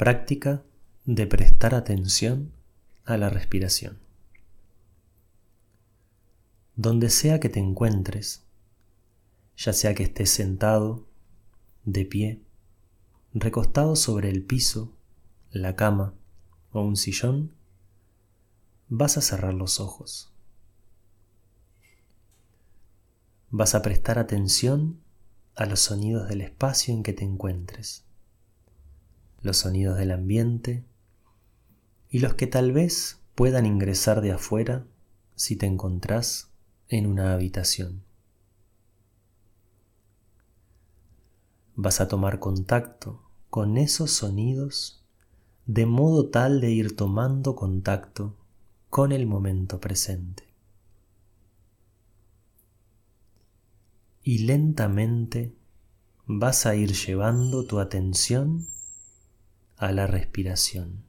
Práctica de prestar atención a la respiración. Donde sea que te encuentres, ya sea que estés sentado, de pie, recostado sobre el piso, la cama o un sillón, vas a cerrar los ojos. Vas a prestar atención a los sonidos del espacio en que te encuentres los sonidos del ambiente y los que tal vez puedan ingresar de afuera si te encontrás en una habitación. Vas a tomar contacto con esos sonidos de modo tal de ir tomando contacto con el momento presente. Y lentamente vas a ir llevando tu atención a la respiración.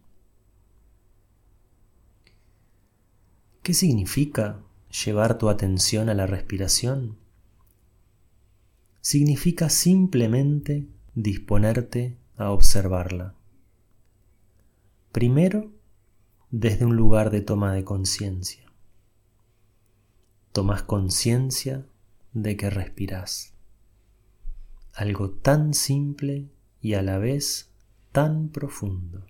¿Qué significa llevar tu atención a la respiración? Significa simplemente disponerte a observarla. Primero, desde un lugar de toma de conciencia. Tomas conciencia de que respiras. Algo tan simple y a la vez tan profundo.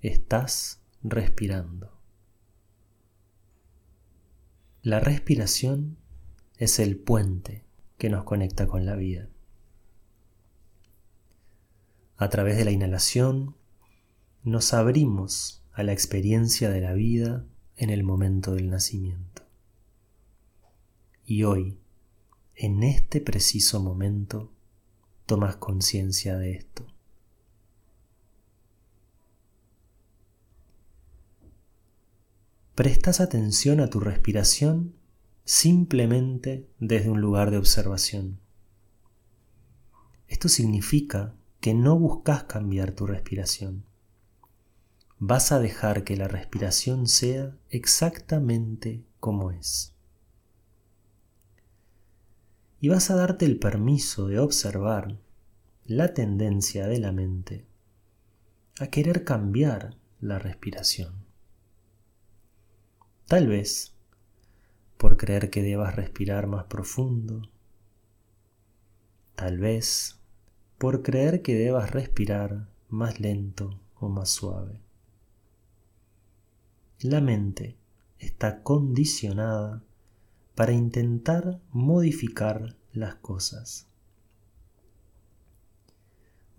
Estás respirando. La respiración es el puente que nos conecta con la vida. A través de la inhalación nos abrimos a la experiencia de la vida en el momento del nacimiento. Y hoy, en este preciso momento, tomas conciencia de esto. Prestas atención a tu respiración simplemente desde un lugar de observación. Esto significa que no buscas cambiar tu respiración. Vas a dejar que la respiración sea exactamente como es. Y vas a darte el permiso de observar la tendencia de la mente a querer cambiar la respiración. Tal vez por creer que debas respirar más profundo. Tal vez por creer que debas respirar más lento o más suave. La mente está condicionada para intentar modificar las cosas.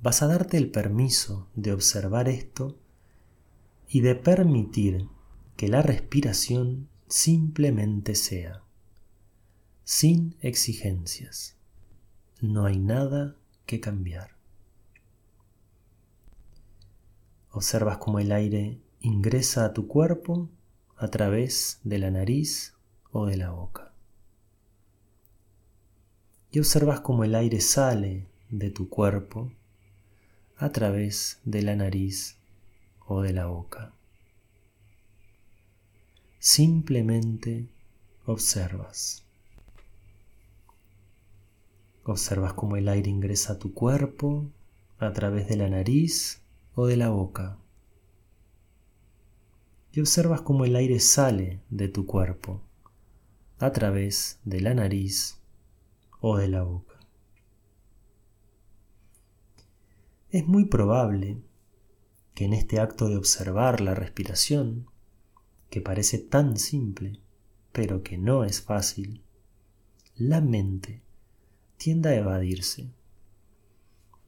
Vas a darte el permiso de observar esto y de permitir que la respiración simplemente sea, sin exigencias. No hay nada que cambiar. Observas cómo el aire ingresa a tu cuerpo a través de la nariz o de la boca. Y observas cómo el aire sale de tu cuerpo a través de la nariz o de la boca. Simplemente observas. Observas cómo el aire ingresa a tu cuerpo a través de la nariz o de la boca. Y observas cómo el aire sale de tu cuerpo a través de la nariz o de la boca. Es muy probable que en este acto de observar la respiración que parece tan simple, pero que no es fácil, la mente tiende a evadirse,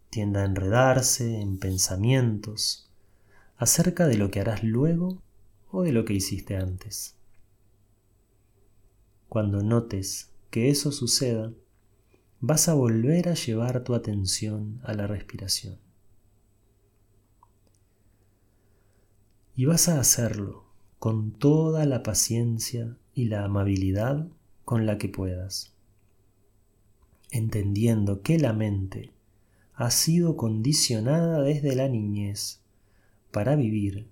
tiende a enredarse en pensamientos acerca de lo que harás luego o de lo que hiciste antes. Cuando notes que eso suceda, vas a volver a llevar tu atención a la respiración. Y vas a hacerlo con toda la paciencia y la amabilidad con la que puedas, entendiendo que la mente ha sido condicionada desde la niñez para vivir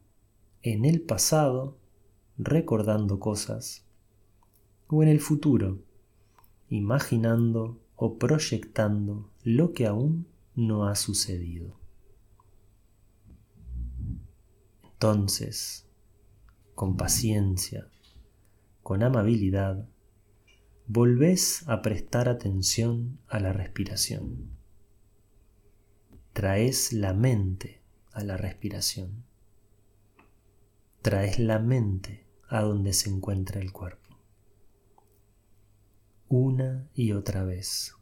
en el pasado recordando cosas o en el futuro imaginando o proyectando lo que aún no ha sucedido. Entonces, con paciencia, con amabilidad, volvés a prestar atención a la respiración. Traes la mente a la respiración. Traes la mente a donde se encuentra el cuerpo. Una y otra vez.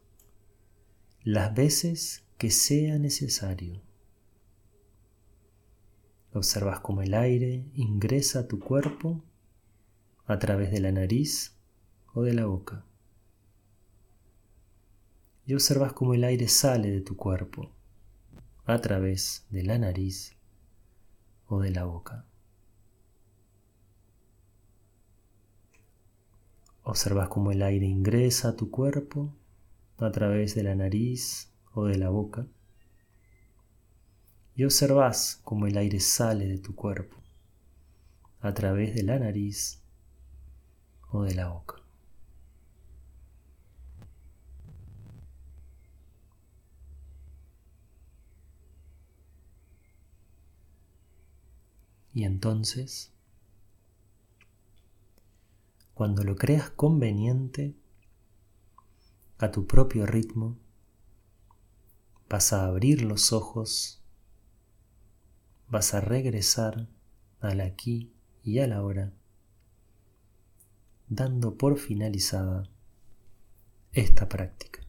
Las veces que sea necesario. Observas cómo el aire ingresa a tu cuerpo a través de la nariz o de la boca. Y observas cómo el aire sale de tu cuerpo a través de la nariz o de la boca. Observas cómo el aire ingresa a tu cuerpo a través de la nariz o de la boca. Y observas cómo el aire sale de tu cuerpo a través de la nariz o de la boca. Y entonces, cuando lo creas conveniente, a tu propio ritmo, vas a abrir los ojos, vas a regresar al aquí y a la hora, dando por finalizada esta práctica.